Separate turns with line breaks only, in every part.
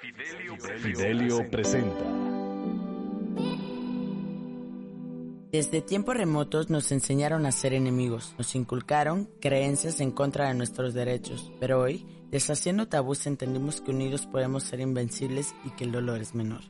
Fidelio presenta.
Desde tiempos remotos nos enseñaron a ser enemigos, nos inculcaron creencias en contra de nuestros derechos, pero hoy, deshaciendo tabús, entendimos que unidos podemos ser invencibles y que el dolor es menor.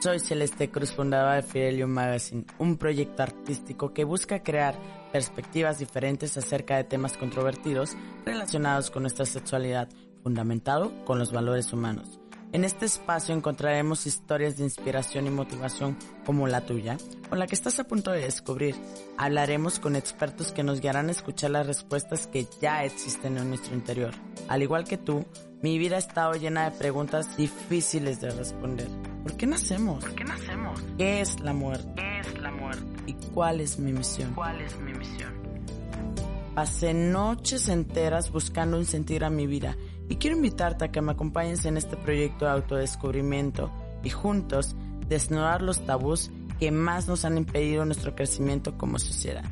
Soy Celeste Cruz, fundadora de Fidelio Magazine, un proyecto artístico que busca crear perspectivas diferentes acerca de temas controvertidos relacionados con nuestra sexualidad, fundamentado con los valores humanos. En este espacio encontraremos historias de inspiración y motivación como la tuya o la que estás a punto de descubrir. Hablaremos con expertos que nos guiarán a escuchar las respuestas que ya existen en nuestro interior. Al igual que tú, mi vida ha estado llena de preguntas difíciles de responder. ¿Por qué nacemos?
¿Por qué nacemos?
¿Qué es la muerte?
¿Qué es la muerte?
¿Y cuál es mi misión?
¿Cuál es mi misión?
Pasé noches enteras buscando un sentido a mi vida y quiero invitarte a que me acompañes en este proyecto de autodescubrimiento y juntos desnudar los tabús que más nos han impedido nuestro crecimiento como sociedad.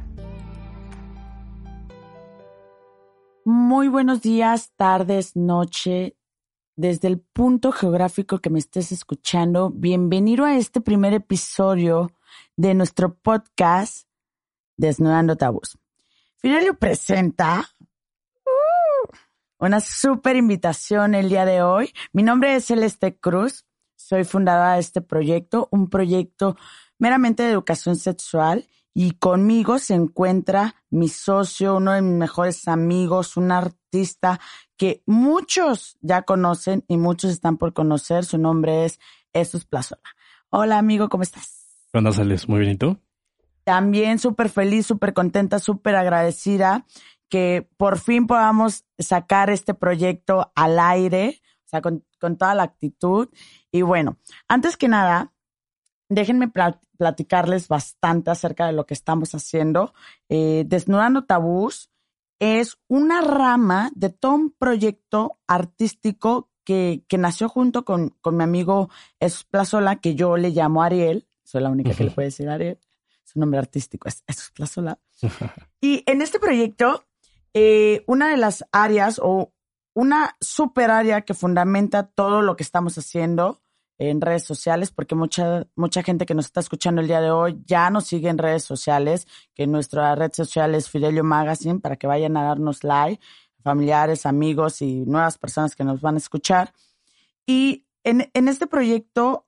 Muy buenos días, tardes, noche. Desde el punto geográfico que me estés escuchando, bienvenido a este primer episodio de nuestro podcast Desnudando Tabús. Fidelio presenta una súper invitación el día de hoy. Mi nombre es Celeste Cruz. Soy fundadora de este proyecto, un proyecto meramente de educación sexual y conmigo se encuentra mi socio, uno de mis mejores amigos, un artista que muchos ya conocen y muchos están por conocer. Su nombre es Jesús Plazola. Hola amigo, ¿cómo estás?
¿Cuándo sales? Muy bien, ¿y tú?
También súper feliz, súper contenta, súper agradecida que por fin podamos sacar este proyecto al aire, o sea, con, toda la actitud. Y bueno, antes que nada, déjenme platicarles bastante acerca de lo que estamos haciendo. Eh, Desnudando Tabús es una rama de todo un proyecto artístico que, que nació junto con, con mi amigo Esplazola, que yo le llamo Ariel. Soy la única que le puede decir Ariel. Su nombre artístico es Esplazola. y en este proyecto eh, una de las áreas o una super área que fundamenta todo lo que estamos haciendo en redes sociales, porque mucha, mucha gente que nos está escuchando el día de hoy ya nos sigue en redes sociales, que nuestra red social es Fidelio Magazine, para que vayan a darnos like, familiares, amigos y nuevas personas que nos van a escuchar. Y en, en este proyecto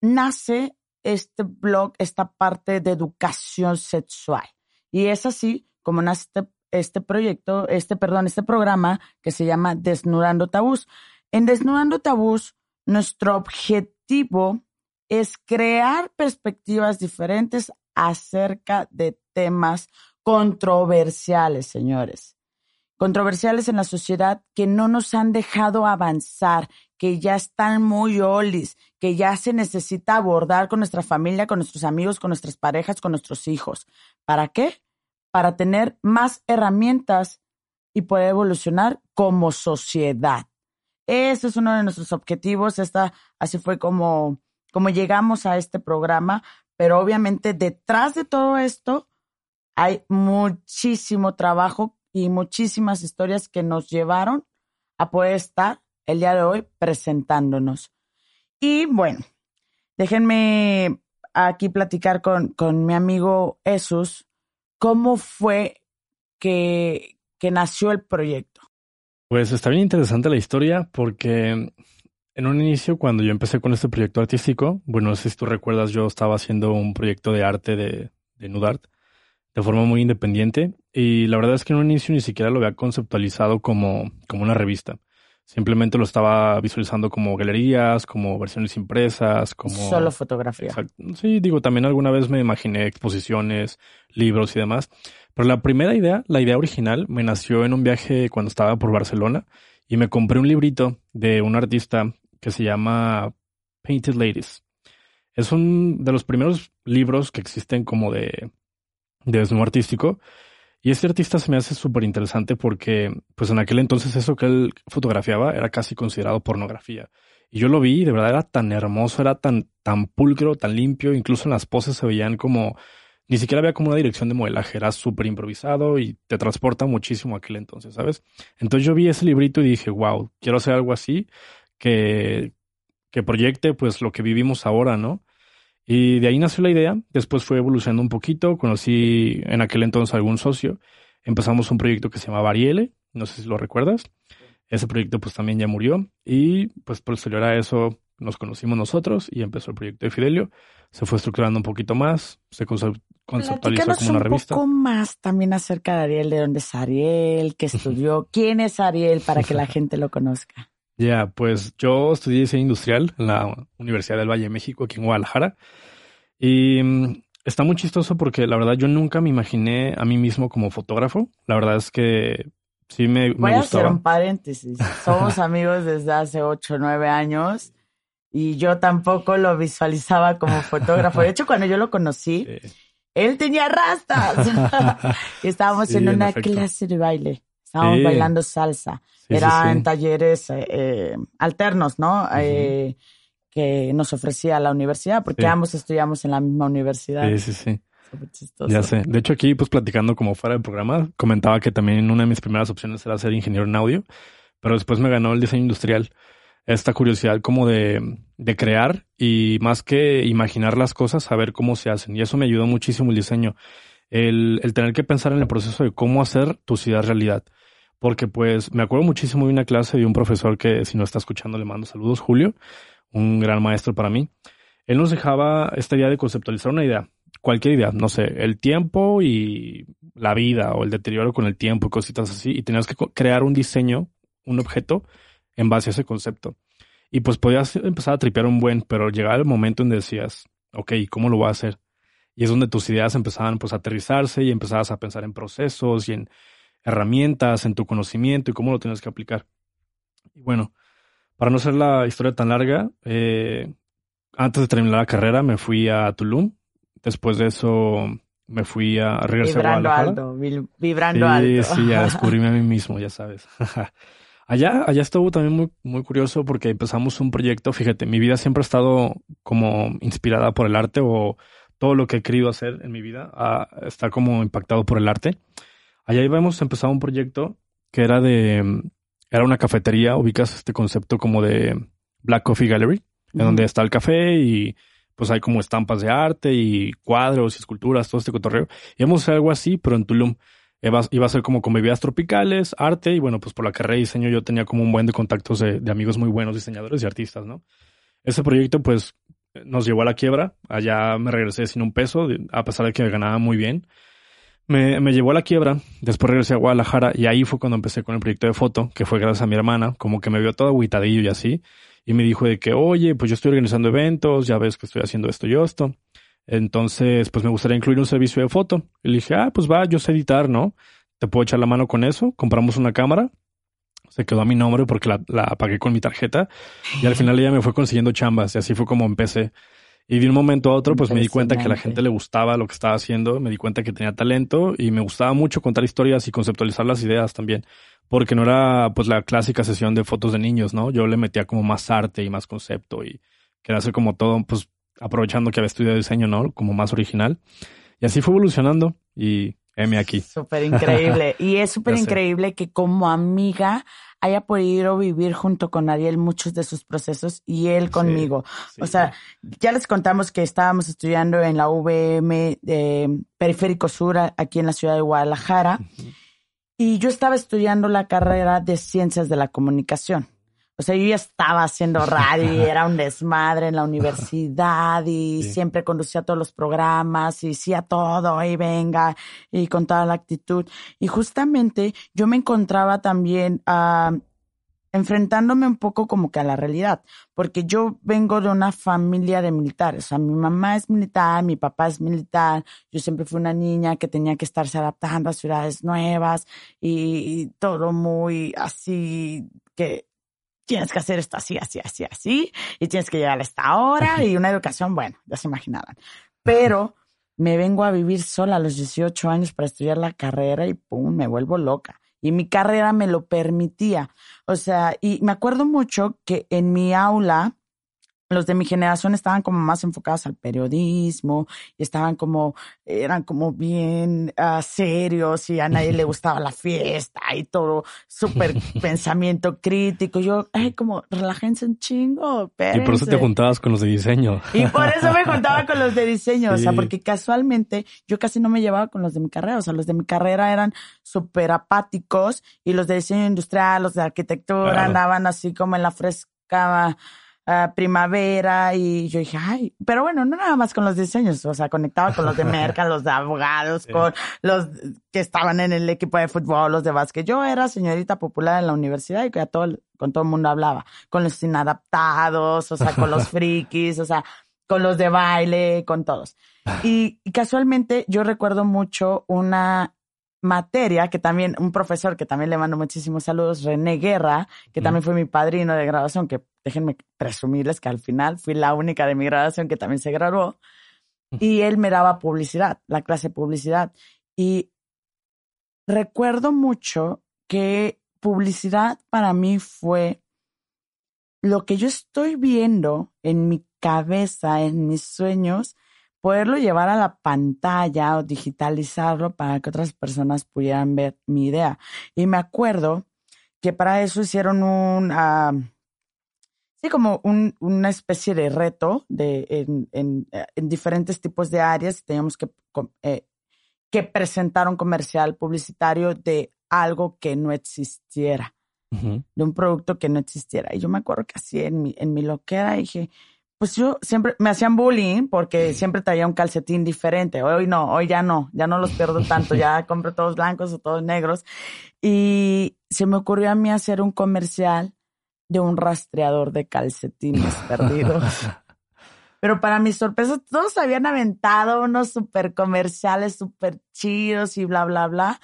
nace este blog, esta parte de educación sexual. Y es así como nace este este proyecto, este, perdón, este programa que se llama Desnudando Tabús. En Desnudando Tabús, nuestro objetivo es crear perspectivas diferentes acerca de temas controversiales, señores. Controversiales en la sociedad que no nos han dejado avanzar, que ya están muy olis, que ya se necesita abordar con nuestra familia, con nuestros amigos, con nuestras parejas, con nuestros hijos. ¿Para qué? Para tener más herramientas y poder evolucionar como sociedad. Ese es uno de nuestros objetivos. Esta, así fue como, como llegamos a este programa. Pero obviamente detrás de todo esto hay muchísimo trabajo y muchísimas historias que nos llevaron a poder estar el día de hoy presentándonos. Y bueno, déjenme aquí platicar con, con mi amigo Jesús ¿Cómo fue que, que nació el proyecto?
Pues está bien interesante la historia porque en un inicio, cuando yo empecé con este proyecto artístico, bueno, no sé si tú recuerdas, yo estaba haciendo un proyecto de arte de, de Nudart de forma muy independiente y la verdad es que en un inicio ni siquiera lo había conceptualizado como, como una revista. Simplemente lo estaba visualizando como galerías, como versiones impresas, como...
Solo fotografía.
Sí, digo, también alguna vez me imaginé exposiciones, libros y demás. Pero la primera idea, la idea original, me nació en un viaje cuando estaba por Barcelona y me compré un librito de un artista que se llama Painted Ladies. Es un de los primeros libros que existen como de, de desnudo artístico y este artista se me hace súper interesante porque, pues en aquel entonces eso que él fotografiaba era casi considerado pornografía. Y yo lo vi de verdad era tan hermoso, era tan, tan pulcro, tan limpio, incluso en las poses se veían como, ni siquiera había como una dirección de modelaje, era súper improvisado y te transporta muchísimo aquel entonces, ¿sabes? Entonces yo vi ese librito y dije, wow, quiero hacer algo así que, que proyecte pues lo que vivimos ahora, ¿no? Y de ahí nació la idea, después fue evolucionando un poquito, conocí en aquel entonces a algún socio, empezamos un proyecto que se llamaba Ariele, no sé si lo recuerdas, ese proyecto pues también ya murió. Y pues posterior a eso nos conocimos nosotros y empezó el proyecto de Fidelio, se fue estructurando un poquito más, se conceptualizó
Platícanos
como una revista.
un poco más también acerca de Ariel, de dónde es Ariel, qué estudió, quién es Ariel para que la gente lo conozca.
Ya, pues yo estudié diseño industrial en la Universidad del Valle de México, aquí en Guadalajara. Y mm, está muy chistoso porque la verdad yo nunca me imaginé a mí mismo como fotógrafo. La verdad es que sí me,
Voy
me
a hacer
gustaba.
un paréntesis. Somos amigos desde hace ocho o nueve años y yo tampoco lo visualizaba como fotógrafo. De hecho, cuando yo lo conocí, él tenía rastas. y estábamos
Sí,
en una clase de baile. Estábamos
Sí.
bailando salsa.
sí,
Era
sí.
en talleres eh, eh, alternos, ¿no? Eh, que nos ofrecía la universidad, porque ambos estudiamos en la misma universidad.
Sí, sí, sí. Ya sé. De hecho, aquí, pues platicando como fuera del programa, comentaba que también una de mis primeras opciones era ser ingeniero en audio, pero después me ganó el diseño industrial. Esta curiosidad como de, de crear y más que imaginar las cosas, saber cómo se hacen. Y eso me ayudó muchísimo el diseño. El, el tener que pensar en el proceso de cómo hacer tus ideas realidad. Porque pues me acuerdo muchísimo de una clase de un profesor que si no está escuchando le mando saludos, Julio, un gran maestro para mí. Él nos dejaba esta idea de conceptualizar una idea cualquier idea, no sé, el tiempo y la vida o el deterioro con el tiempo y cositas así, y tenías que crear un diseño, un objeto en base a ese concepto. Y pues podías empezar a tripear un buen, pero llegaba el momento en que decías, ok, ¿cómo lo voy a hacer? Y es donde tus ideas empezaban pues a aterrizarse y empezabas a pensar en procesos y en herramientas, en tu conocimiento y cómo lo tienes que aplicar. Y bueno, para no hacer la historia tan larga, eh, antes de terminar la carrera me fui a Tulum. Después de eso me fui a regresar a
Vibrando
Guadalajara.
alto, vibrando
sí,
alto.
sí, a descubrirme a mí mismo, ya sabes. allá, allá estuvo también muy, muy curioso porque empezamos un proyecto. Fíjate, mi vida siempre ha estado como inspirada por el arte o todo lo que he querido hacer en mi vida ah, está como impactado por el arte. Allá íbamos a empezar un proyecto que era de, era una cafetería, ubicas este concepto como de Black Coffee Gallery, en donde está el café y pues hay como estampas de arte y cuadros y esculturas, todo este cotorreo. Íbamos a hacer algo así, pero en Tulum. Iba, iba a ser como con bebidas tropicales, arte, y bueno, pues por la carrera de diseño yo tenía como un buen de contactos de, de amigos muy buenos, diseñadores y artistas, ¿no? Ese proyecto pues nos llevó a la quiebra, allá me regresé sin un peso, a pesar de que ganaba muy bien. Me, me llevó a la quiebra, después regresé a Guadalajara y ahí fue cuando empecé con el proyecto de foto, que fue gracias a mi hermana, como que me vio todo aguitadillo y así, y me dijo de que, oye, pues yo estoy organizando eventos, ya ves que estoy haciendo esto y esto. Entonces, pues me gustaría incluir un servicio de foto. Y le dije, ah, pues va, yo sé editar, ¿no? Te puedo echar la mano con eso. Compramos una cámara. Se quedó a mi nombre porque la, la pagué con mi tarjeta. Y al final ella me fue consiguiendo chambas y así fue como empecé. Y de un momento a otro, pues me di cuenta que a la gente le gustaba lo que estaba haciendo, me di cuenta que tenía talento y me gustaba mucho contar historias y conceptualizar las ideas también, porque no era pues la clásica sesión de fotos de niños, ¿no? Yo le metía como más arte y más concepto y quería hacer como todo, pues aprovechando que había estudiado diseño, ¿no? Como más original. Y así fue evolucionando y M aquí.
Súper increíble. Y es súper increíble que como amiga haya podido vivir junto con Ariel muchos de sus procesos y él conmigo.
Sí.
O sea, ya les contamos que estábamos estudiando en la VM de Periférico Sur, aquí en la ciudad de Guadalajara, y yo estaba estudiando la carrera de Ciencias de la Comunicación. O sea, yo ya estaba haciendo radio y era un desmadre en la universidad y
Sí.
siempre conducía todos los programas y hacía todo y venga y con toda la actitud. Y justamente yo me encontraba también ah, enfrentándome un poco como que a la realidad, porque yo vengo de una familia de militares, o sea, mi mamá es militar, mi papá es militar, yo siempre fui una niña que tenía que estarse adaptando a ciudades nuevas y, y todo muy así que tienes que hacer esto así, así, así, así, y tienes que llegar a esta hora y una educación, bueno, ya se imaginarán. Pero me vengo a vivir sola a los 18 años para estudiar la carrera y pum, me vuelvo loca. Y mi carrera me lo permitía. O sea, y me acuerdo mucho que en mi aula los de mi generación estaban como más enfocados al periodismo y estaban como, eran como bien uh, serios y a nadie le gustaba la fiesta y todo, súper pensamiento crítico. Yo, ay, como, relájense un chingo, espérense.
Y por eso te juntabas con los de diseño.
Y por eso me juntaba con los de diseño, sí. o sea, porque casualmente yo casi no me llevaba con los de mi carrera, o sea, los de mi carrera eran súper apáticos y los de diseño industrial, los de arquitectura claro. andaban así como en la fresca uh, primavera y yo dije, ay, pero bueno, no nada más con los diseños, o sea, conectaba con los de merca, los de abogados, sí. con los que estaban en el equipo de fútbol, los de básquet. Yo era señorita popular en la universidad y que a todo, con todo el mundo hablaba, con los inadaptados, o sea, con los frikis, o sea, con los de baile, con todos. Y, y casualmente yo recuerdo mucho una materia que también, un profesor que también le mando muchísimos saludos, René Guerra, que mm. también fue mi padrino de graduación, que déjenme presumirles que al final fui la única de mi graduación que también se graduó, y él me daba publicidad, la clase de publicidad. Y recuerdo mucho que publicidad para mí fue lo que yo estoy viendo en mi cabeza, en mis sueños, poderlo llevar a la pantalla o digitalizarlo para que otras personas pudieran ver mi idea. Y me acuerdo que para eso hicieron un, uh, sí, como un, una especie de reto de, en, en, en, diferentes tipos de áreas. Teníamos que, eh, que presentar un comercial publicitario de algo que no existiera, uh -huh. de un producto que no existiera. Y yo me acuerdo que así en mi, en mi loquera dije, pues yo siempre me hacían bullying porque siempre traía un calcetín diferente. Hoy no, hoy ya no, ya no los pierdo tanto, ya compro todos blancos o todos negros. Y se me ocurrió a mí hacer un comercial de un rastreador de calcetines perdidos. Pero para mi sorpresa, todos habían aventado unos super comerciales súper chidos y bla, bla, bla.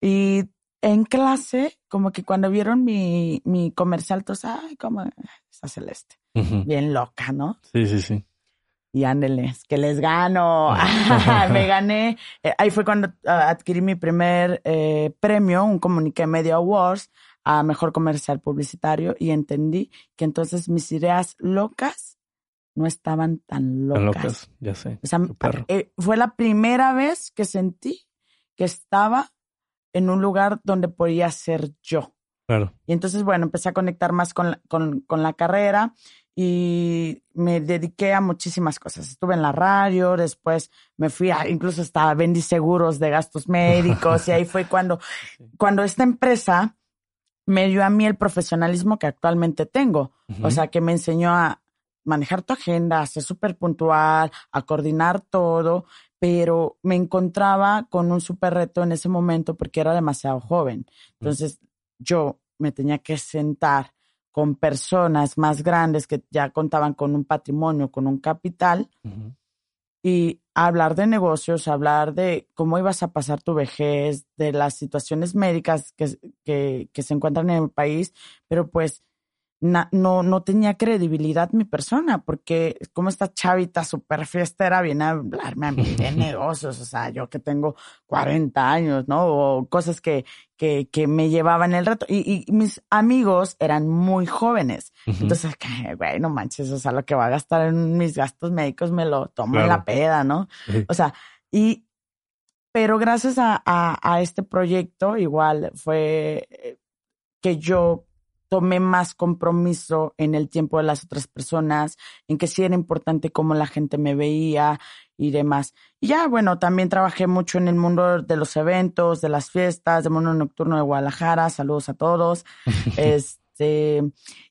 Y en clase, como que cuando vieron mi, mi comercial, todos, ay, como esa celeste. Uh -huh. Bien loca, ¿no?
Sí, sí, sí.
Y ándeles, que les gano. Me gané. Eh, ahí fue cuando uh, adquirí mi primer eh, premio, un Comunique Media Awards a Mejor Comercial Publicitario y entendí que entonces mis ideas locas no estaban tan locas.
Tan locas, ya sé.
O sea, eh, fue la primera vez que sentí que estaba en un lugar donde podía ser yo.
Claro.
Y entonces, bueno, empecé a conectar más con, con, con la carrera y me dediqué a muchísimas cosas. Estuve en la radio, después me fui a, incluso hasta vendí seguros de gastos médicos y ahí fue cuando, cuando esta empresa me dio a mí el profesionalismo que actualmente tengo. Uh -huh. O sea, que me enseñó a manejar tu agenda, a ser súper puntual, a coordinar todo, pero me encontraba con un súper reto en ese momento porque era demasiado joven. Entonces, uh -huh. yo me tenía que sentar con personas más grandes que ya contaban con un patrimonio, con un capital, uh -huh. Y hablar de negocios, hablar de cómo ibas a pasar tu vejez, de las situaciones médicas que, que, que se encuentran en el país, pero pues na, no, no tenía credibilidad mi persona, porque como esta chavita super fiestera viene a hablarme a mí de negocios, o sea, yo que tengo 40 años, ¿no? O cosas que, que, que me llevaban el reto. Y, y mis amigos eran muy jóvenes. Uh -huh. Entonces, güey, no manches, o sea, lo que va a gastar en mis gastos médicos me lo tomo claro. en la peda, ¿no? Sí. O sea, y, pero gracias a, a, a este proyecto, igual fue eh, que yo tomé más compromiso en el tiempo de las otras personas, en que sí era importante cómo la gente me veía y demás. Y ya, bueno, también trabajé mucho en el mundo de los eventos, de las fiestas, del mundo nocturno de Guadalajara. Saludos a todos. este,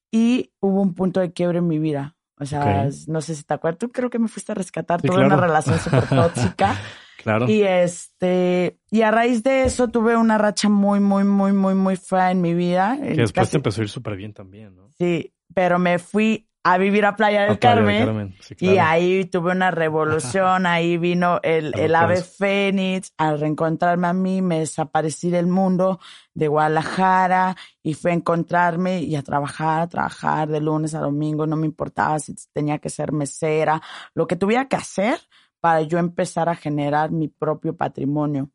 y hubo un punto de quiebre en mi vida. O sea, okay. no sé si te acuerdas. Tú creo que me fuiste a rescatar. Sí, Tuve claro. una relación súper tóxica.
Claro.
Y este, y a raíz de eso tuve una racha muy, muy, muy, muy, muy fea en mi vida.
Que después casi... te empezó a ir súper bien también, ¿no?
Sí, pero me fui a vivir a Playa del a Playa Carmen. Del Carmen. Sí, claro. Y ahí tuve una revolución, ahí vino el, el ave fénix, al reencontrarme a mí, me desaparecí del mundo de Guadalajara y fue a encontrarme y a trabajar, a trabajar de lunes a domingo, no me importaba si tenía que ser mesera, lo que tuviera que hacer para yo empezar a generar mi propio patrimonio.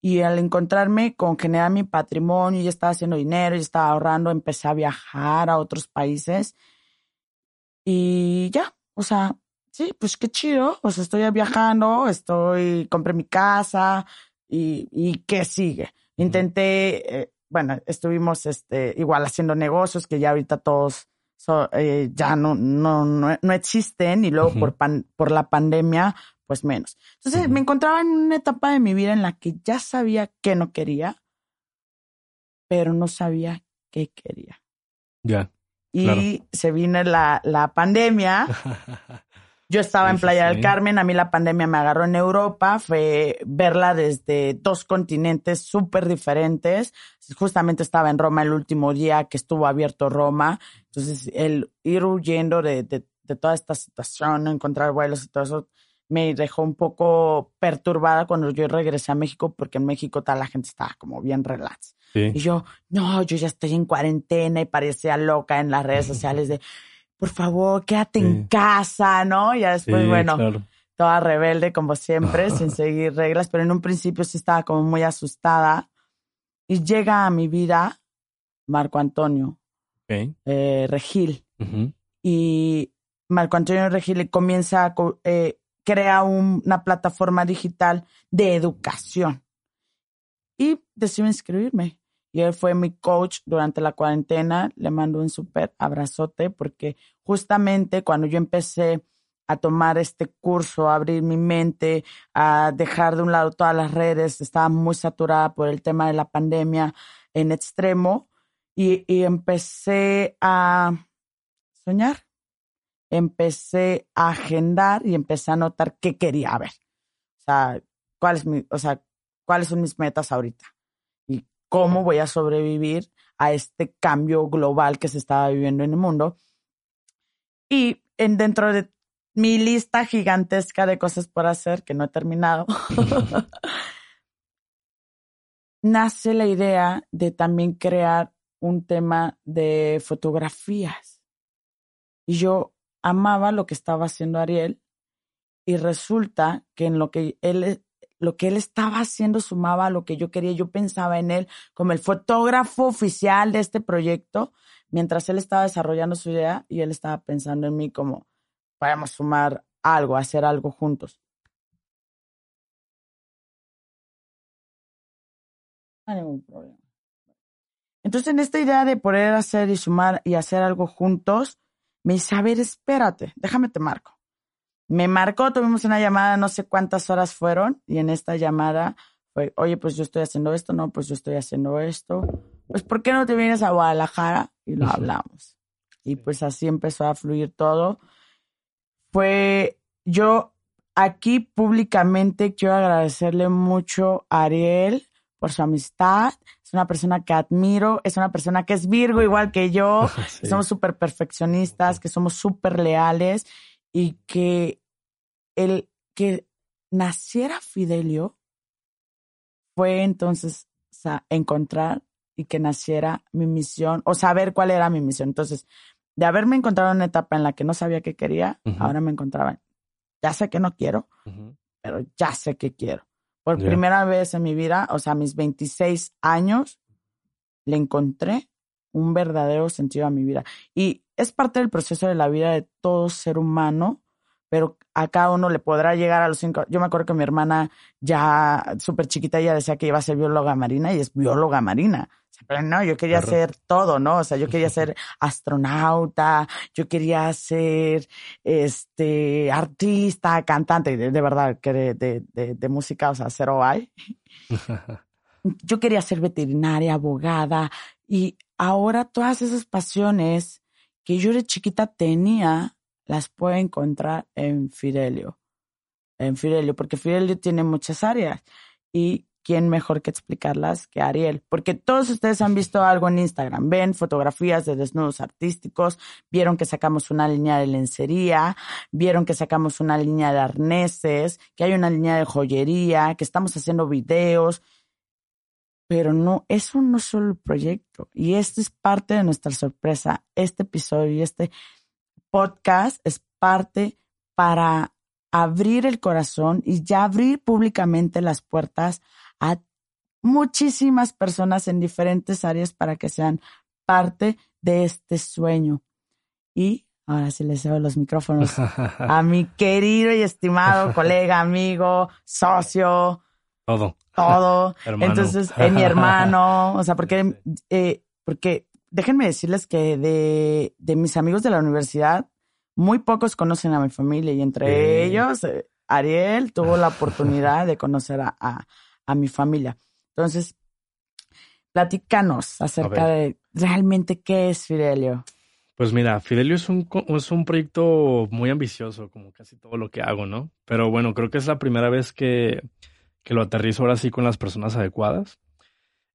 Y al encontrarme con generar mi patrimonio, ya estaba haciendo dinero, ya estaba ahorrando, empecé a viajar a otros países. Y ya, o sea, sí, pues qué chido. O sea, estoy viajando, estoy, compré mi casa y, y qué sigue. Intenté, eh, bueno, estuvimos este, igual haciendo negocios que ya ahorita todos so- eh, ya no, no, no, no existen y luego por, pan- por la pandemia, pues menos. Entonces me encontraba en una etapa de mi vida en la que ya sabía que no quería, pero no sabía qué quería.
Ya.
Y
Claro.
se vino la, la pandemia. Yo estaba
Sí,
en
sí,
Playa del. Carmen, a mí la pandemia me agarró en Europa, fue verla desde dos continentes súper diferentes. Justamente estaba en Roma el último día que estuvo abierto Roma, entonces el ir huyendo de, de, de toda esta situación, encontrar vuelos y todo eso, me dejó un poco perturbada cuando yo regresé a México, porque en México toda la gente estaba como bien relax. Y
Sí.
yo, no, yo ya estoy en cuarentena y parecía loca en las redes sociales de, por favor, quédate en
Sí.
casa, ¿no? Y ya después,
Sí,
bueno,
claro.
toda rebelde como siempre, sin seguir reglas, pero en un principio sí estaba como muy asustada. Y llega a mi vida Marco Antonio
Ok.
eh, Regil.
Ujú.
Y Marco Antonio Regil comienza a eh, crea un- una plataforma digital de educación. Y decido inscribirme. Y él fue mi coach durante la cuarentena. Le mando un súper abrazote porque justamente cuando yo empecé a tomar este curso, a abrir mi mente, a dejar de un lado todas las redes, estaba muy saturada por el tema de la pandemia en extremo y, y empecé a soñar. Empecé a agendar y empecé a notar qué quería ver. O sea, cuál mi, o sea, cuáles son mis metas ahorita y cómo voy a sobrevivir a este cambio global que se estaba viviendo en el mundo. Y en dentro de mi lista gigantesca de cosas por hacer que no he terminado, nace la idea de también crear un tema de fotografías. Y yo amaba lo que estaba haciendo Ariel y resulta que en lo que él lo que él estaba haciendo sumaba a lo que yo quería. Yo pensaba en él como el fotógrafo oficial de este proyecto, mientras él estaba desarrollando su idea y él estaba pensando en mí como podemos sumar algo, hacer algo juntos. No hay ningún problema. Entonces, en esta idea de poder hacer y sumar y hacer algo juntos, me dice, a ver, espérate, déjame te marco. Me marcó, tuvimos una llamada, no sé cuántas horas fueron, y en esta llamada fue, oye, pues yo estoy haciendo esto, no, pues yo estoy haciendo esto. Pues, ¿por qué no te vienes a Guadalajara? Y lo hablamos. Y pues así empezó a fluir todo. Fue, yo aquí públicamente quiero agradecerle mucho a Ariel por su amistad. Es una persona que admiro, es una persona que es Virgo igual que yo, que somos súper perfeccionistas, que somos súper leales y que el que naciera Fidelio fue entonces o sea, encontrar y que naciera mi misión o saber cuál era mi misión. Entonces, de haberme encontrado en una etapa en la que no sabía qué quería, ahora me encontraba, en, ya sé que no quiero, pero ya sé que quiero. Por primera vez en mi vida, o sea, a mis 26 años, le encontré un verdadero sentido a mi vida. Y es parte del proceso de la vida de todo ser humano, pero a cada uno le podrá llegar a los cinco. Yo me acuerdo que mi hermana ya súper chiquita ella decía que iba a ser bióloga marina y es bióloga marina. O sea, Pero no, yo quería ser todo, ¿no? O sea, yo quería ser astronauta, yo quería ser este artista, cantante, de, de verdad, que de, de, de, de música, o sea, cero hay yo quería ser veterinaria, abogada, y ahora todas esas pasiones que yo de chiquita tenía, las puedo encontrar en Fidelio. En Fidelio, porque Fidelio tiene muchas áreas. Y quién mejor que explicarlas que Ariel. Porque todos ustedes han visto algo en Instagram, ven fotografías de desnudos artísticos, vieron que sacamos una línea de lencería, vieron que sacamos una línea de arneses, que hay una línea de joyería, que estamos haciendo videos, pero no, eso no es solo el proyecto. Y esto es parte de nuestra sorpresa. Este episodio y este podcast es parte para abrir el corazón y ya abrir públicamente las puertas a muchísimas personas en diferentes áreas para que sean parte de este sueño. Y ahora sí le cedo los micrófonos a mi querido y estimado colega, amigo, socio,
Todo.
todo.
Hermano.
Entonces, eh, mi hermano, o sea, porque, eh, porque déjenme decirles que de, de mis amigos de la universidad, muy pocos conocen a mi familia y entre ellos, eh, Ariel tuvo la oportunidad de conocer a, a, a mi familia. Entonces, platícanos acerca de realmente qué es Fidelio.
Pues mira, Fidelio es un, es un proyecto muy ambicioso, como casi todo lo que hago, ¿no? Pero bueno, creo que es la primera vez que, que lo aterrizo ahora sí con las personas adecuadas.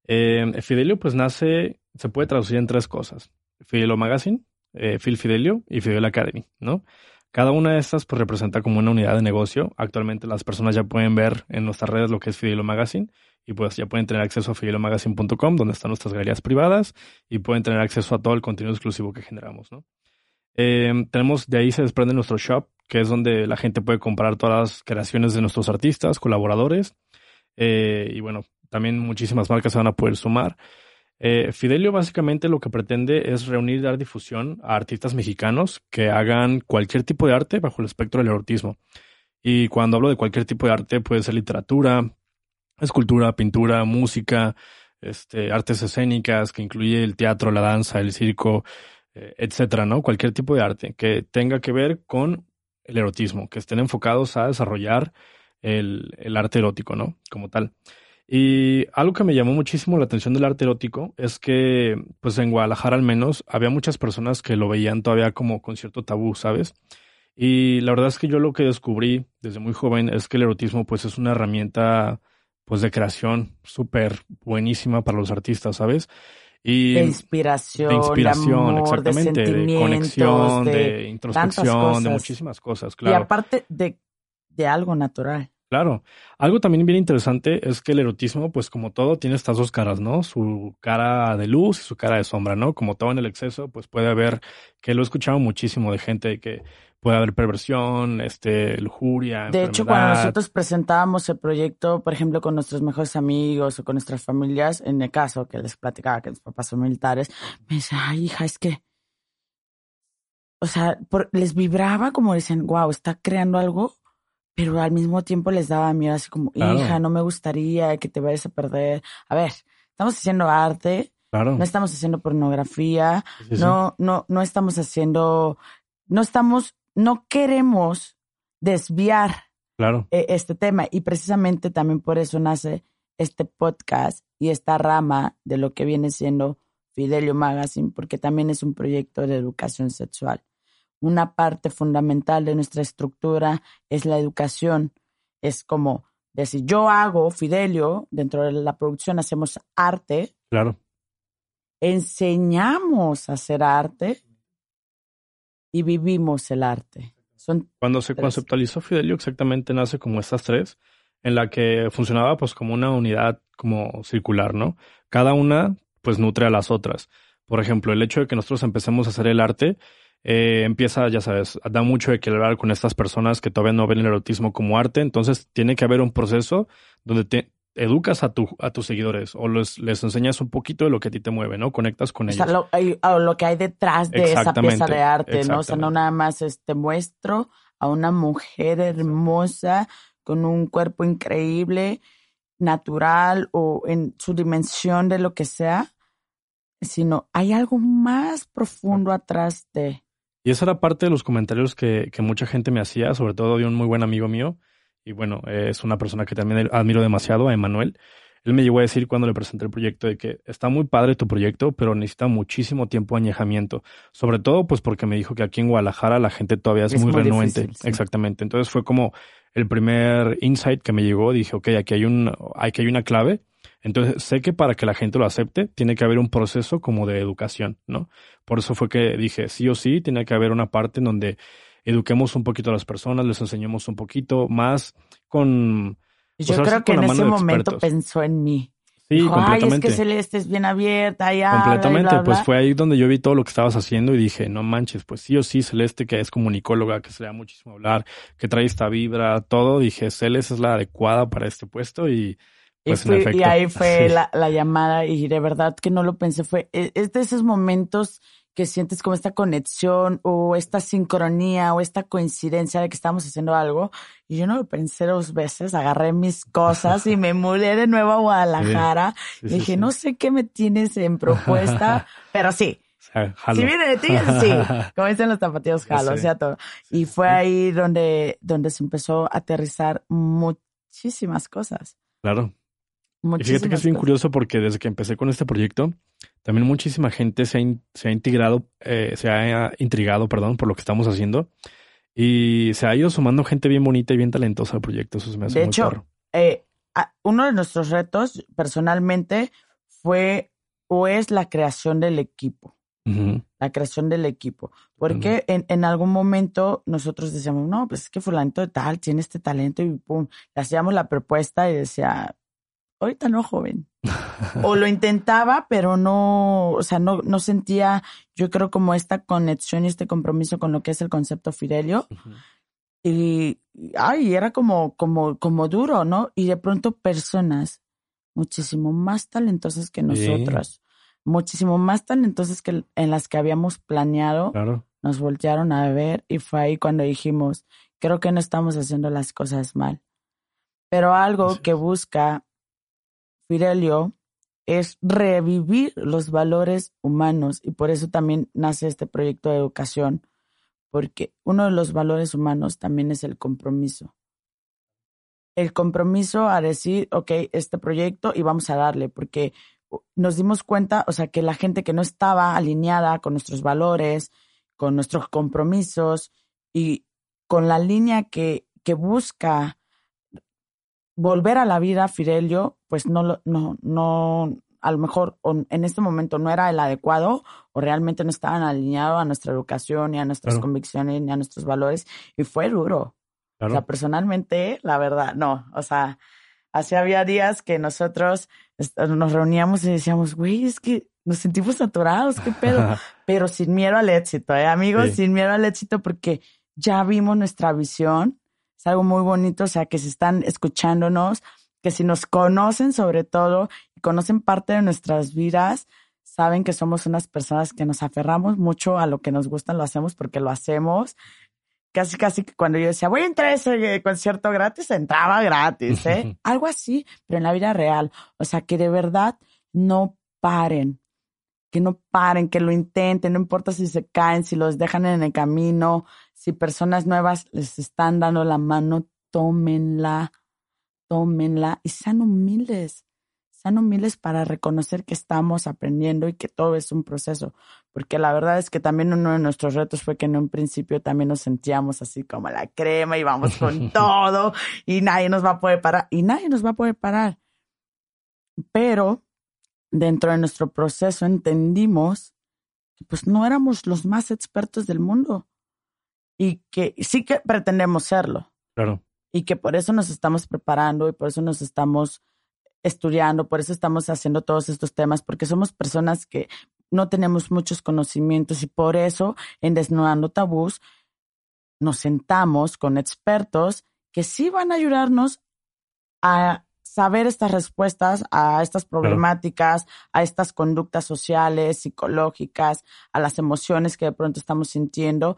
Eh, Fidelio pues nace, se puede traducir en tres cosas. Fidelio Magazine, eh, Phil Fidelio y Fidelio Academy, ¿no? Cada una de estas pues representa como una unidad de negocio. Actualmente las personas ya pueden ver en nuestras redes lo que es Fidelio Magazine y pues ya pueden tener acceso a fideliomagazine.com donde están nuestras galerías privadas y pueden tener acceso a todo el contenido exclusivo que generamos, ¿no? Eh, tenemos, de ahí se desprende nuestro shop, que es donde la gente puede comprar todas las creaciones de nuestros artistas, colaboradores, eh, y bueno, también muchísimas marcas se van a poder sumar. Eh, Fidelio básicamente lo que pretende es reunir y dar difusión a artistas mexicanos que hagan cualquier tipo de arte bajo el espectro del erotismo. Y cuando hablo de cualquier tipo de arte, puede ser literatura, escultura, pintura, música, este, artes escénicas, que incluye el teatro, la danza, el circo, eh, etcétera, ¿no? Cualquier tipo de arte que tenga que ver con el erotismo, que estén enfocados a desarrollar el, el arte erótico, ¿no? Como tal. Y algo que me llamó muchísimo la atención del arte erótico es que, pues en Guadalajara al menos, había muchas personas que lo veían todavía como con cierto tabú, ¿sabes? Y la verdad es que yo lo que descubrí desde muy joven es que el erotismo, pues es una herramienta, pues de creación súper buenísima para los artistas, ¿sabes? Y
De inspiración,
de inspiración,
amor,
exactamente,
de
conexión, de,
de
introspección, de muchísimas cosas,
Y
claro.
aparte de, de algo natural.
Claro. Algo también bien interesante es que el erotismo, pues como todo, tiene estas dos caras, ¿no? Su cara de luz y su cara de sombra, ¿no? Como todo en el exceso, pues puede haber, que lo he escuchado muchísimo de gente que puede haber perversión, este, lujuria,
De hecho, cuando nosotros presentábamos el proyecto, por ejemplo, con nuestros mejores amigos o con nuestras familias, en el caso que les platicaba que mis papás son militares, me decía, ay, hija, es que, o sea, por- les vibraba como dicen, wow, está creando algo, pero al mismo tiempo les daba miedo, así como,
Claro.
hija, no me gustaría que te vayas a perder. A ver, estamos haciendo arte,
Claro.
no estamos haciendo pornografía,
Sí, sí, sí.
no, no, no estamos haciendo, no estamos, no queremos desviar
Claro.
eh, este tema y precisamente también por eso nace este podcast y esta rama de lo que viene siendo Fidelio Magazine, porque también es un proyecto de educación sexual. Una parte fundamental de nuestra estructura es la educación. Es como decir, yo hago Fidelio, dentro de la producción hacemos arte,
Claro.
enseñamos a hacer arte y vivimos el arte. Son
Cuando se
Tres.
conceptualizó Fidelio, exactamente nace como estas tres, en la que funcionaba pues como una unidad como circular, ¿no? Cada una pues nutre a las otras. Por ejemplo, el hecho de que nosotros empecemos a hacer el arte eh, empieza, ya sabes, da mucho de que hablar con estas personas que todavía no ven el erotismo como arte, entonces tiene que haber un proceso donde te educas a, tu, a tus seguidores o les, les enseñas un poquito de lo que a ti te mueve, ¿no? Conectas con
O
ellos.
sea, lo, hay- o lo que hay detrás de esa pieza de arte, ¿no? O sea, no nada más este muestro a una mujer hermosa con un cuerpo increíble, natural o en su dimensión de lo que sea, sino hay algo más profundo atrás de.
Y esa era parte de los comentarios que, que mucha gente me hacía, sobre todo de un muy buen amigo mío, y bueno, es una persona que también admiro demasiado, a Emanuel. Él me llegó a decir cuando le presenté el proyecto de que está muy padre tu proyecto, pero necesita muchísimo tiempo de añejamiento. Sobre todo, pues porque me dijo que aquí en Guadalajara la gente todavía es,
Es
muy,
muy
renuente.
difícil, sí.
Exactamente. Entonces fue como el primer insight que me llegó. Dije, ok, aquí hay, un, aquí hay una clave. Entonces sé que para que la gente lo acepte, tiene que haber un proceso como de educación, ¿no? Por eso fue que dije, sí o sí, tiene que haber una parte en donde eduquemos un poquito a las personas, les enseñemos un poquito más con... Pues
yo
sí
creo que en ese momento pensó en mí.
Sí,
Dijo, Ay, es
completamente.
que Celeste es bien abierta, y habla,
Completamente,
bla,
pues
bla.
fue ahí donde yo vi todo lo que estabas haciendo y dije, no manches, pues sí o sí, Celeste, que es comunicóloga, que se le da muchísimo hablar, que trae esta vibra, todo, dije, Celeste es la adecuada para este puesto y pues
y, fui-
efecto.
y ahí fue la, la llamada y de verdad que no lo pensé, fue, e- es de esos momentos que sientes como esta conexión o esta sincronía o esta coincidencia de que estamos haciendo algo. Y yo no lo pensé dos veces, agarré mis cosas y me mudé de nuevo a Guadalajara.
Sí,
y dije,
sí.
no sé qué me tienes en propuesta, pero sí.
Jalo.
Si viene de ti, sí. Como dicen los zapatillos, jalo, o sea, todo. Y fue ahí donde, donde se empezó a aterrizar muchísimas cosas.
Claro. Y
Muchísimas
fíjate que es bien
cosas.
curioso porque desde que empecé con este proyecto, también muchísima gente se ha, in- se ha integrado, eh, se ha intrigado, perdón, por lo que estamos haciendo. Y se ha ido sumando gente bien bonita y bien talentosa al proyecto. Eso se me hace
De
muy
hecho, eh, uno de nuestros retos personalmente fue o es la creación del equipo,
Ujú.
la creación del equipo. Porque en, en algún momento nosotros decíamos, no, pues es que fulanito de tal tiene este talento y pum, le hacíamos la propuesta y decía, ahorita no, joven. o lo intentaba, pero no, o sea, no, no sentía, yo creo como esta conexión y este compromiso con lo que es el concepto Fidelio. Y, y, ay, era como, como, como duro, ¿no? Y de pronto personas muchísimo más talentosas que
Sí.
nosotros, muchísimo más talentosas que en las que habíamos planeado,
Claro.
nos voltearon a ver y fue ahí cuando dijimos, creo que no estamos haciendo las cosas mal. Pero algo que busca Fidelio es revivir los valores humanos y por eso también nace este proyecto de educación, porque uno de los valores humanos también es el compromiso. El compromiso a decir, ok, este proyecto y vamos a darle, porque nos dimos cuenta, o sea, que la gente que no estaba alineada con nuestros valores, con nuestros compromisos y con la línea que, que busca volver a la vida, Fidelio, pues no, lo- no, no, a lo mejor en este momento no era el adecuado o realmente no estaban alineados a nuestra educación, ni a nuestras
Claro.
convicciones, ni a nuestros valores. Y fue duro.
Claro.
O sea, personalmente, la verdad, no. O sea, así había días que nosotros nos reuníamos y decíamos, güey, es que nos sentimos saturados, qué pedo. Pero sin miedo al éxito, ¿eh, amigos?
Sí.
Sin miedo al éxito porque ya vimos nuestra visión. Es algo muy bonito, o sea, que si están escuchándonos, que si nos conocen sobre todo y conocen parte de nuestras vidas, saben que somos unas personas que nos aferramos mucho a lo que nos gusta, lo hacemos porque lo hacemos. Casi, casi que cuando yo decía, voy a entrar a ese eh, concierto gratis, entraba gratis, ¿eh? Algo así, pero en la vida real. O sea, que de verdad no paren, que no paren, que lo intenten, no importa si se caen, si los dejan en el camino, si personas nuevas les están dando la mano, tómenla, tómenla y sean humildes, sean humildes para reconocer que estamos aprendiendo y que todo es un proceso, porque la verdad es que también uno de nuestros retos fue que en un principio también nos sentíamos así como la crema y vamos con todo y nadie nos va a poder parar y nadie nos va a poder parar. Pero dentro de nuestro proceso entendimos que pues no éramos los más expertos del mundo y que sí que pretendemos serlo
Claro.
Y que por eso nos estamos preparando y por eso nos estamos estudiando, por eso estamos haciendo todos estos temas, porque somos personas que no tenemos muchos conocimientos y por eso en Desnudando Tabús nos sentamos con expertos que sí van a ayudarnos a saber estas respuestas a estas problemáticas, a estas conductas sociales, psicológicas, a las emociones que de pronto estamos sintiendo,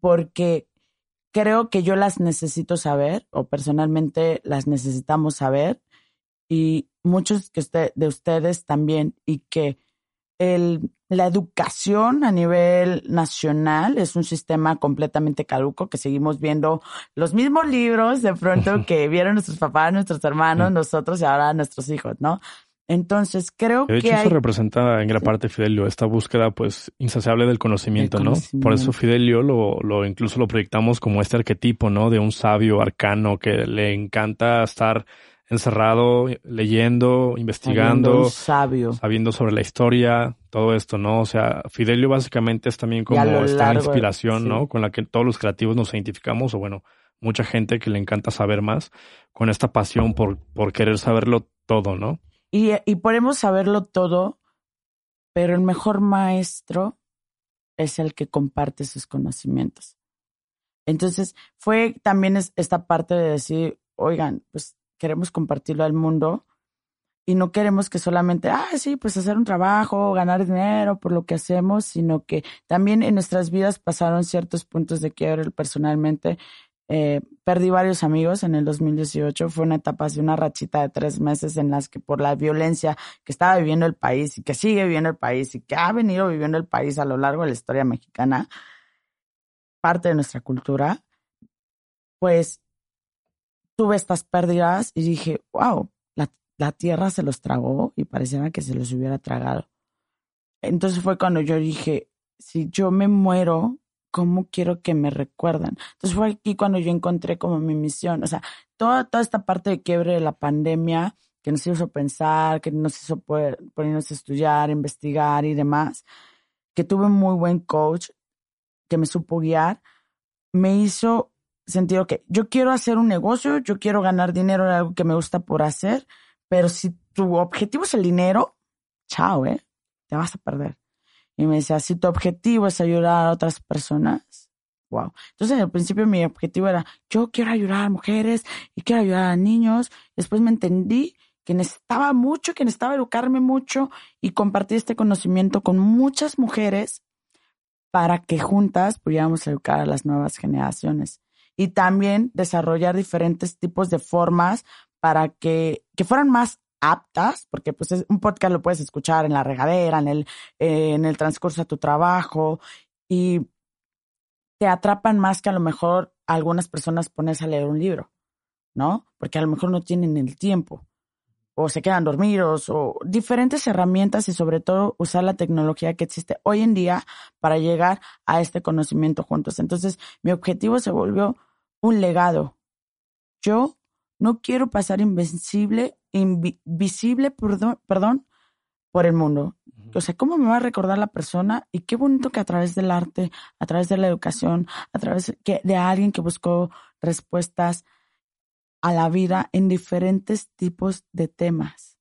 porque creo que yo las necesito saber o personalmente las necesitamos saber y muchos que usted, de ustedes también y que el, la educación a nivel nacional es un sistema completamente caduco que seguimos viendo los mismos libros de pronto que vieron nuestros papás, nuestros hermanos, nosotros y ahora nuestros hijos, ¿no? Entonces creo
De hecho,
que
eso representa en gran parte Fidelio, esta búsqueda pues insaciable del conocimiento, ¿no? Por eso. Fidelio lo, lo incluso lo proyectamos como este arquetipo, ¿no? De un sabio arcano que le encanta estar encerrado, leyendo, investigando,
sabio.
sabiendo sobre la historia, todo esto, ¿no? O sea, Fidelio básicamente es también como esta
largo,
inspiración,
sí.
¿no? Con la que todos los creativos nos identificamos, o bueno, mucha gente que le encanta saber más, con esta pasión por, por querer saberlo todo, ¿no?
Y, podemos saberlo todo, pero el mejor maestro es el que comparte sus conocimientos. Entonces, fue también es- esta parte de decir, oigan, pues queremos compartirlo al mundo y no queremos que solamente, ah, sí, pues hacer un trabajo, ganar dinero por lo que hacemos, sino que también en nuestras vidas pasaron ciertos puntos de quiebre personalmente. Eh, perdí varios amigos en el 2018. Fue una etapa así, una rachita de tres meses en las que por la violencia que estaba viviendo el país y que sigue viviendo el país y que ha venido viviendo el país a lo largo de la historia mexicana, parte de nuestra cultura, pues tuve estas pérdidas y dije, wow, la tierra se los tragó y pareciera que se los hubiera tragado. Entonces fue cuando yo dije, si yo me muero, ¿cómo quiero que me recuerden? Entonces fue aquí cuando yo encontré como mi misión, o sea, toda, toda esta parte de quiebre de la pandemia que nos hizo pensar, que nos hizo ponernos a estudiar, investigar y demás, que tuve un muy buen coach que me supo guiar, me hizo sentir, que yo quiero hacer un negocio, yo quiero ganar dinero en algo que me gusta por hacer, pero si tu objetivo es el dinero, chao, ¿eh? Te vas a perder. Y me decía, si tu objetivo es ayudar a otras personas, wow. Entonces, al principio mi objetivo era, yo quiero ayudar a mujeres y quiero ayudar a niños. Después me entendí que necesitaba mucho, que necesitaba educarme mucho y compartir este conocimiento con muchas mujeres para que juntas pudiéramos educar a las nuevas generaciones. Y también desarrollar diferentes tipos de formas para que, que fueran más aptas, porque pues un podcast lo puedes escuchar en la regadera, en el, eh, en el transcurso de tu trabajo y te atrapan más que a lo mejor algunas personas pones a leer un libro, ¿no? Porque a lo mejor no tienen el tiempo o se quedan dormidos o diferentes herramientas y sobre todo usar la tecnología que existe hoy en día para llegar a este conocimiento juntos. Entonces, mi objetivo se volvió un legado. Yo no quiero pasar invencible, invisible, perdón, perdón, por el mundo. O sea, ¿cómo me va a recordar la persona? Y qué bonito que a través del arte, a través de la educación, a través de alguien que buscó respuestas a la vida en diferentes tipos de temas,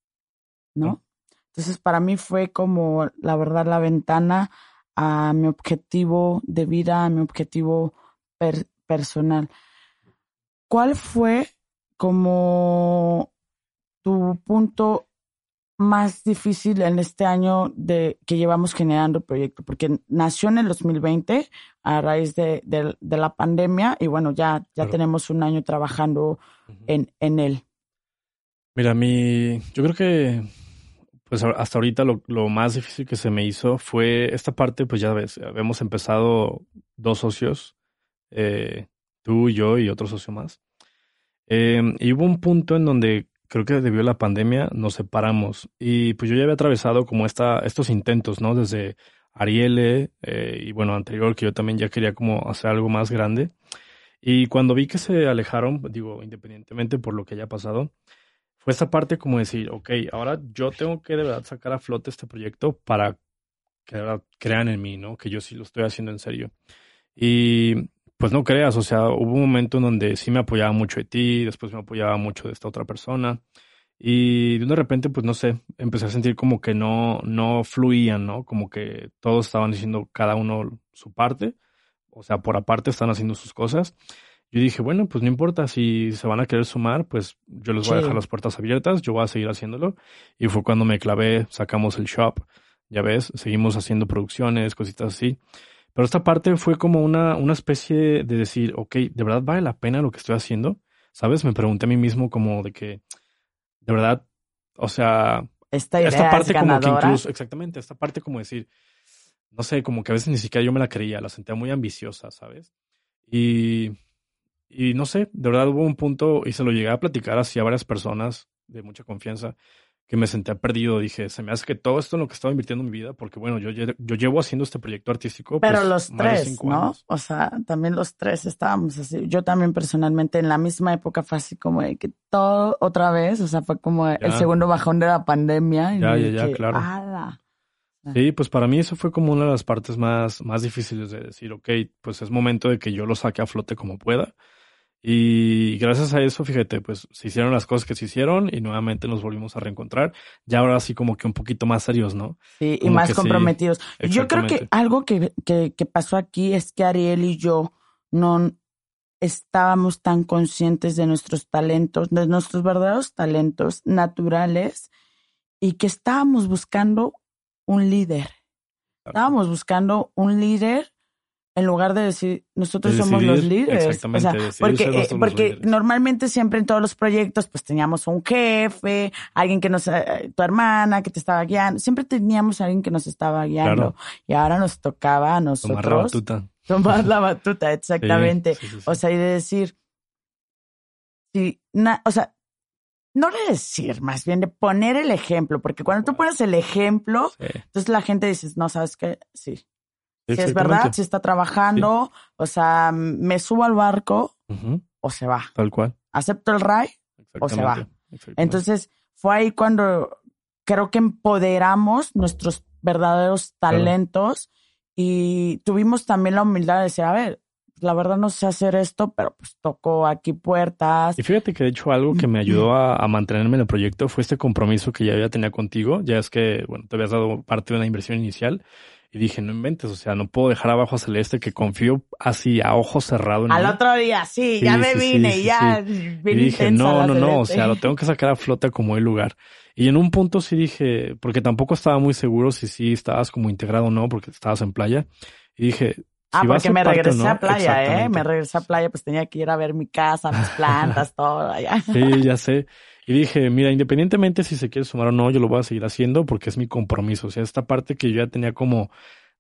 ¿no? Entonces, para mí fue como, la verdad, la ventana a mi objetivo de vida, a mi objetivo personal. ¿Cuál fue como tu punto más difícil en este año de que llevamos generando el proyecto? Porque nació en el 2020 a raíz de, la pandemia y bueno, ya, ya tenemos un año trabajando en, en él.
Mira, mi, yo creo que pues hasta ahorita lo, lo, más difícil que se me hizo fue esta parte, pues ya ves, habíamos empezado dos socios, eh, tú, yo y otro socio más. Em, y hubo un punto en donde creo que debido a la pandemia nos separamos. Y pues yo ya había atravesado como esta, estos intentos, ¿no? Desde Ariele eh, y bueno, anterior que yo también ya quería como hacer algo más grande. Y cuando vi que se alejaron, digo, independientemente por lo que haya pasado, fue esta parte como decir, ok, ahora yo tengo que de verdad sacar a flote este proyecto para que de verdad crean en mí, ¿no? Que yo sí lo estoy haciendo en serio. Y pues no creas, o sea, hubo un momento en donde sí me apoyaba mucho de ti, después me apoyaba mucho de esta otra persona. Y de repente, pues no sé, empecé a sentir como que no, no fluían, ¿no? Como que todos estaban diciendo cada uno su parte, o sea, por aparte están haciendo sus cosas. Yo dije, bueno, pues no importa, si se van a querer sumar, pues yo les voy a dejar las puertas abiertas, yo voy a seguir haciéndolo. Y fue cuando me clavé, sacamos el shop, ya ves, seguimos haciendo producciones, cositas así. Pero esta parte fue como una, una especie de decir, ok, ¿de verdad vale la pena lo que estoy haciendo? ¿Sabes? Me pregunté a mí mismo como de que, de verdad, o sea,
esta, esta parte como que incluso,
exactamente, esta parte como decir, no sé, como que a veces ni siquiera yo me la creía, la sentía muy ambiciosa, ¿sabes? Y, y no sé, de verdad hubo un punto y se lo llegué a platicar así a varias personas de mucha confianza que me sentía perdido. Dije, se me hace que todo esto en lo que estaba invirtiendo en mi vida, porque bueno, yo, yo llevo haciendo este proyecto artístico.
Pero pues, los tres, ¿no? O sea, también los tres estábamos así. Yo también personalmente en la misma época fue así como de que todo otra vez, o sea, fue como el segundo bajón de la pandemia.
ya, ya, ya, claro. Sí, pues para mí eso fue como una de las partes más, más difíciles de decir, ok, pues es momento de que yo lo saque a flote como pueda. Y gracias a eso, fíjate, pues se hicieron las cosas que se hicieron y nuevamente nos volvimos a reencontrar. Ya ahora sí como que un poquito más serios, ¿no?
Sí, y más comprometidos. yo creo que algo que, que, que pasó aquí es que Ariel y yo no estábamos tan conscientes de nuestros talentos, de nuestros verdaderos talentos naturales y que estábamos buscando un líder. Estábamos buscando un líder en lugar de decir nosotros
De
somos los líderes.
exactamente,
O sea, porque eh,
nosotros
porque normalmente siempre en todos los proyectos pues teníamos un jefe, alguien que nos, eh, tu hermana que te estaba guiando. Siempre teníamos a alguien que nos estaba guiando.
Claro.
Y ahora nos tocaba a
Tomar la
nosotros
batuta.
tomar la batuta, exactamente.
Sí, sí, sí, sí.
O sea, y de decir, sí, na- o sea, no de decir, más bien de poner el ejemplo, porque cuando tú pones el ejemplo, entonces la gente dice, no, ¿sabes qué? Sí, sí es verdad, sí está trabajando, o sea, me subo al barco o se va.
Tal cual.
Acepto el RAI. O se va. Entonces, fue ahí cuando creo que empoderamos nuestros verdaderos
Claro.
talentos y tuvimos también la humildad de decir, a ver, la verdad no sé hacer esto, pero pues toco aquí puertas.
Y fíjate que de hecho algo que me ayudó a, a mantenerme en el proyecto fue este compromiso que ya, ya tenía contigo. Ya es que, bueno, te habías dado parte de una inversión inicial y dije, no inventes, o sea, no puedo dejar abajo a Celeste que confío así a ojos cerrados en
Al otro día, sí, ya me
sí,
vine
sí,
y ya.
Y
bien
dije, no, no, no, o sea, lo tengo que sacar a flote como el lugar. Y en un punto sí dije, porque tampoco estaba muy seguro si sí estabas como integrado o no, porque estabas en playa. Y dije,
Ah,
si
porque me regresé
no,
a playa, ¿eh? Me regresé a playa, pues tenía que ir a ver mi casa, mis plantas, todo allá.
Sí, ya sé. Y dije, mira, independientemente si se quiere sumar o no, yo lo voy a seguir haciendo porque es mi compromiso. O sea, esta parte que yo ya tenía como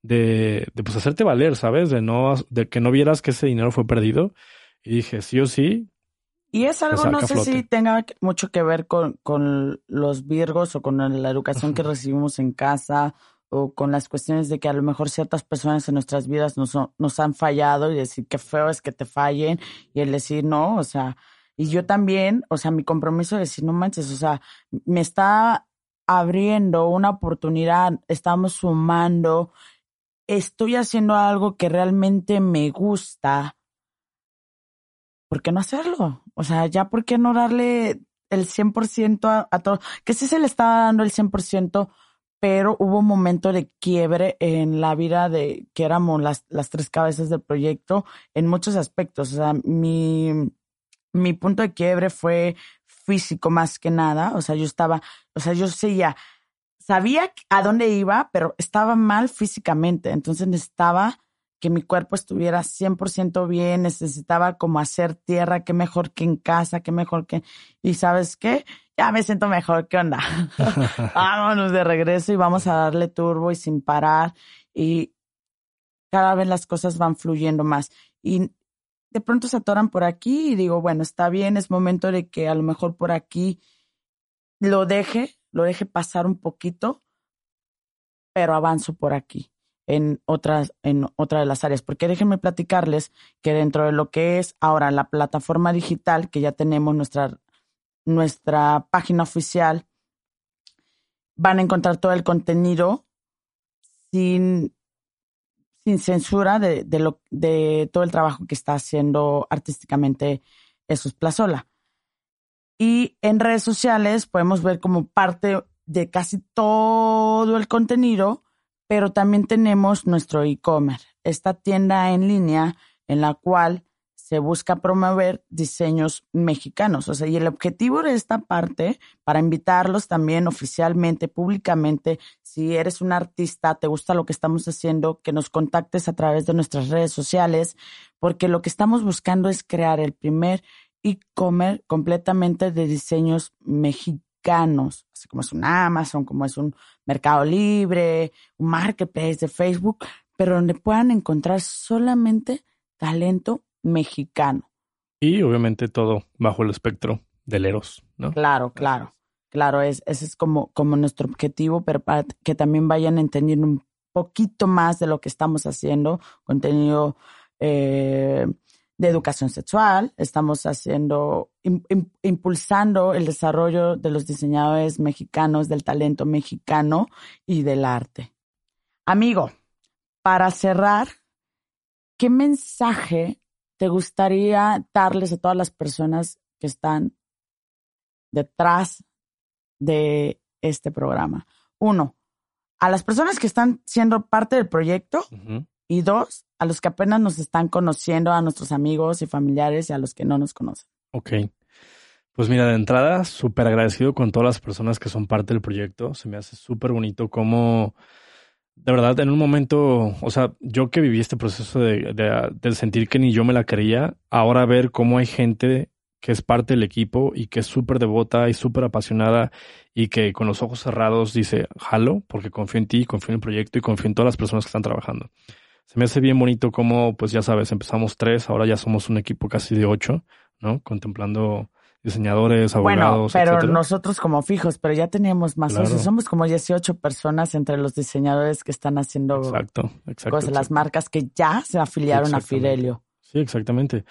de, de pues hacerte valer, ¿sabes? De no, de que no vieras que ese dinero fue perdido. Y dije, sí o sí,
Y es algo,
saca
no sé
flote.
si tenga mucho que ver con, con los virgos o con la educación que recibimos en casa o con las cuestiones de que a lo mejor ciertas personas en nuestras vidas nos, nos han fallado y decir qué feo es que te fallen y el decir no, o sea, y yo también, o sea, mi compromiso de decir no manches, o sea, me está abriendo una oportunidad, estamos sumando, estoy haciendo algo que realmente me gusta. ¿por qué no hacerlo? O sea, ya por qué no darle el 100% a, a todo, que sí se le estaba dando el 100%, pero hubo un momento de quiebre en la vida de que éramos las, las tres cabezas del proyecto en muchos aspectos. O sea, mi, mi punto de quiebre fue físico más que nada. O sea, yo estaba, o sea, yo seguía, sabía a dónde iba, pero estaba mal físicamente. Entonces necesitaba que mi cuerpo estuviera 100% bien, necesitaba como hacer tierra, qué mejor que en casa, qué mejor que... Y sabes qué, ya me siento mejor, ¿qué onda? Vámonos de regreso y vamos a darle turbo y sin parar. Y cada vez las cosas van fluyendo más. Y de pronto se atoran por aquí y digo, bueno, está bien, es momento de que a lo mejor por aquí lo deje, lo deje pasar un poquito, pero avanzo por aquí en otras, en otra de las áreas. Porque déjenme platicarles que dentro de lo que es ahora la plataforma digital, que ya tenemos nuestra, nuestra página oficial, van a encontrar todo el contenido sin, sin censura de, de, lo, de todo el trabajo que está haciendo artísticamente Jesús Plazola. Y en redes sociales podemos ver como parte de casi todo el contenido, pero también tenemos nuestro e-commerce, esta tienda en línea en la cual se busca promover diseños mexicanos. O sea, y el objetivo de esta parte, para invitarlos también oficialmente, públicamente, si eres un artista, te gusta lo que estamos haciendo, que nos contactes a través de nuestras redes sociales, porque lo que estamos buscando es crear el primer e-commerce completamente de diseños mexicanos, así como es un Amazon, como es un Mercado Libre, un marketplace de Facebook, pero donde puedan encontrar solamente talento mexicano.
Y obviamente todo bajo el espectro del Eros, ¿no?
Claro, claro, claro, es, ese es como, como nuestro objetivo, pero para que también vayan entendiendo un poquito más de lo que estamos haciendo, contenido eh, de educación sexual, estamos haciendo, im, im, impulsando el desarrollo de los diseñadores mexicanos, del talento mexicano y del arte. Amigo, para cerrar, ¿qué mensaje te gustaría darles a todas las personas que están detrás de este programa? Uno, a las personas que están siendo parte del proyecto
Uh -huh.
y dos, a los que apenas nos están conociendo, a nuestros amigos y familiares y a los que no nos conocen.
Ok. Pues mira, de entrada, súper agradecido con todas las personas que son parte del proyecto. Se me hace súper bonito cómo, de verdad, en un momento, o sea, yo que viví este proceso de, de, de sentir que ni yo me la creía, ahora ver cómo hay gente que es parte del equipo y que es súper devota y súper apasionada y que con los ojos cerrados dice, jalo, porque confío en ti, confío en el proyecto y confío en todas las personas que están trabajando. Se me hace bien bonito como, pues ya sabes, empezamos tres, ahora ya somos un equipo casi de ocho, ¿no? Contemplando diseñadores, abogados.
Bueno, pero
etcétera.
nosotros como fijos, pero ya teníamos más
Claro.
socios. Somos como 18 personas entre los diseñadores que están haciendo
Exacto, exacto.
cosas, las
exacto.
marcas que ya se afiliaron a. Fidelio.
Sí, exactamente.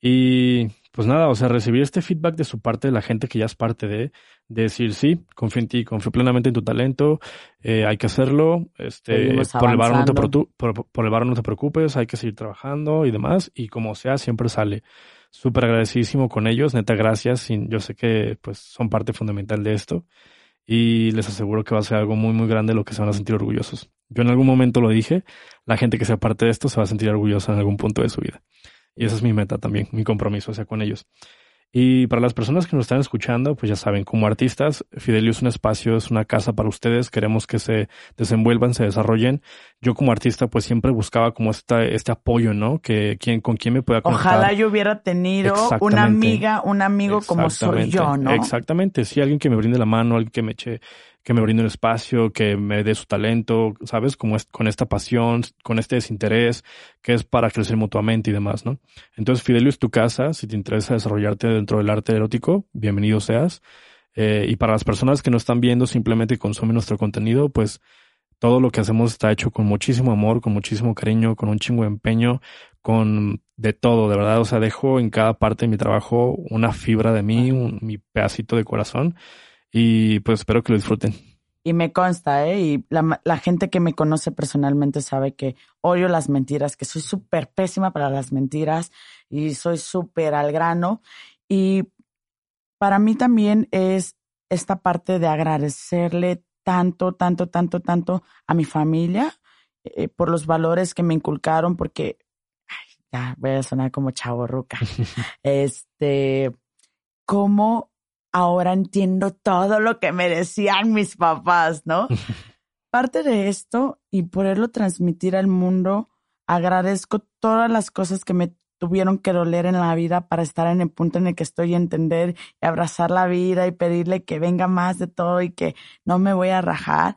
Y pues nada, o sea, recibir este feedback de su parte, de la gente que ya es parte de, de decir, sí, confío en ti, confío plenamente en tu talento, eh, hay que hacerlo, este, por el bar no te, por, por el bar no te preocupes, hay que seguir trabajando y demás, y como sea, siempre sale. Súper agradecidísimo con ellos, neta, gracias, sin- yo sé que pues son parte fundamental de esto, y les aseguro que va a ser algo muy, muy grande lo que se van a sentir orgullosos. Yo en algún momento lo dije, la gente que sea parte de esto se va a sentir orgullosa en algún punto de su vida. Y esa es mi meta también, mi compromiso, sea, con ellos. Y para las personas que nos están escuchando, pues ya saben, como artistas, Fidelio es un espacio, es una casa para ustedes. Queremos que se desenvuelvan, se desarrollen. Yo como artista, pues siempre buscaba como esta, este apoyo, ¿no? Que quién, con quién me pueda conectar.
Ojalá yo hubiera tenido una amiga, un amigo como soy yo, ¿no?
Exactamente, sí, alguien que me brinde la mano, alguien que me eche, que me brinde un espacio, que me dé su talento, ¿sabes? Como es, con esta pasión, con este desinterés, que es para crecer mutuamente y demás, ¿no? Entonces, Fidelio es tu casa, si te interesa desarrollarte dentro del arte erótico, bienvenido seas. Eh, y para las personas que no están viendo, simplemente consumen nuestro contenido, pues todo lo que hacemos está hecho con muchísimo amor, con muchísimo cariño, con un chingo de empeño, con de todo, de verdad. O sea, dejo en cada parte de mi trabajo una fibra de mí, un, mi pedacito de corazón. Y pues espero que lo disfruten.
Y me consta, ¿eh? Y la, la gente que me conoce personalmente sabe que odio las mentiras, que soy súper pésima para las mentiras y soy súper al grano. Y para mí también es esta parte de agradecerle tanto, tanto, tanto, tanto a mi familia eh, por los valores que me inculcaron, porque ay, ya voy a sonar como chavorruca. este, cómo ahora entiendo todo lo que me decían mis papás, ¿no? Parte de esto y poderlo transmitir al mundo, agradezco todas las cosas que me tuvieron que doler en la vida para estar en el punto en el que estoy y entender y abrazar la vida y pedirle que venga más de todo y que no me voy a rajar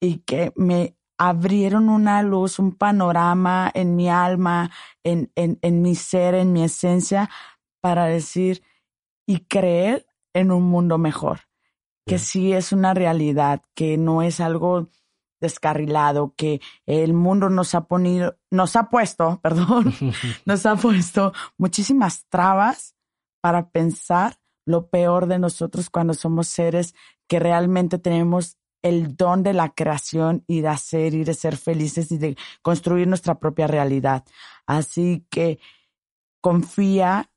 y que me abrieron una luz, un panorama en mi alma, en, en, en mi ser, en mi esencia, para decir y creer en un mundo mejor, que sí es una realidad, que no es algo descarrilado, que el mundo nos ha ponido, nos ha puesto, perdón, nos ha puesto muchísimas trabas para pensar lo peor de nosotros cuando somos seres que realmente tenemos el don de la creación y de hacer y de ser felices y de construir nuestra propia realidad. Así que confía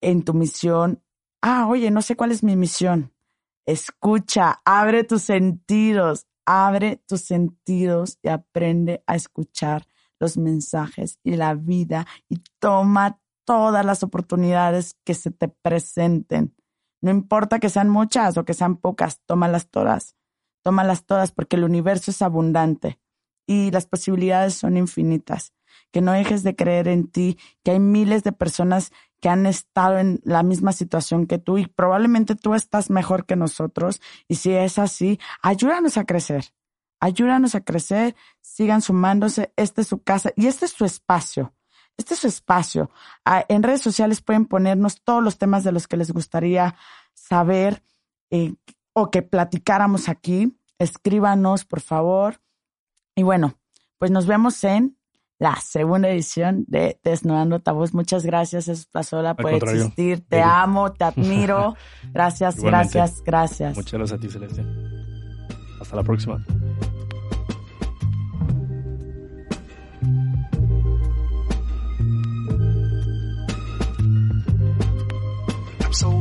en tu misión. Ah, oye, no sé cuál es mi misión. Escucha, abre tus sentidos, abre tus sentidos y aprende a escuchar los mensajes y la vida y toma todas las oportunidades que se te presenten. No importa que sean muchas o que sean pocas, tómalas todas. Tómalas todas porque el universo es abundante y las posibilidades son infinitas. Que no dejes de creer en ti, que hay miles de personas que han estado en la misma situación que tú y probablemente tú estás mejor que nosotros. Y si es así, ayúdanos a crecer. Ayúdanos a crecer, sigan sumándose. Esta es su casa y este es su espacio. Este es su espacio. Ah, En redes sociales pueden ponernos todos los temas de los que les gustaría saber eh, o que platicáramos aquí. Escríbanos, por favor. Y bueno, pues nos vemos en la segunda edición de Desnudando Tabús. Muchas gracias, Espazola, por
contrario.
existir. Te amo, te admiro. Gracias,
Igualmente.
gracias, gracias.
Muchas gracias a ti, Celeste. Hasta la próxima.
I'm so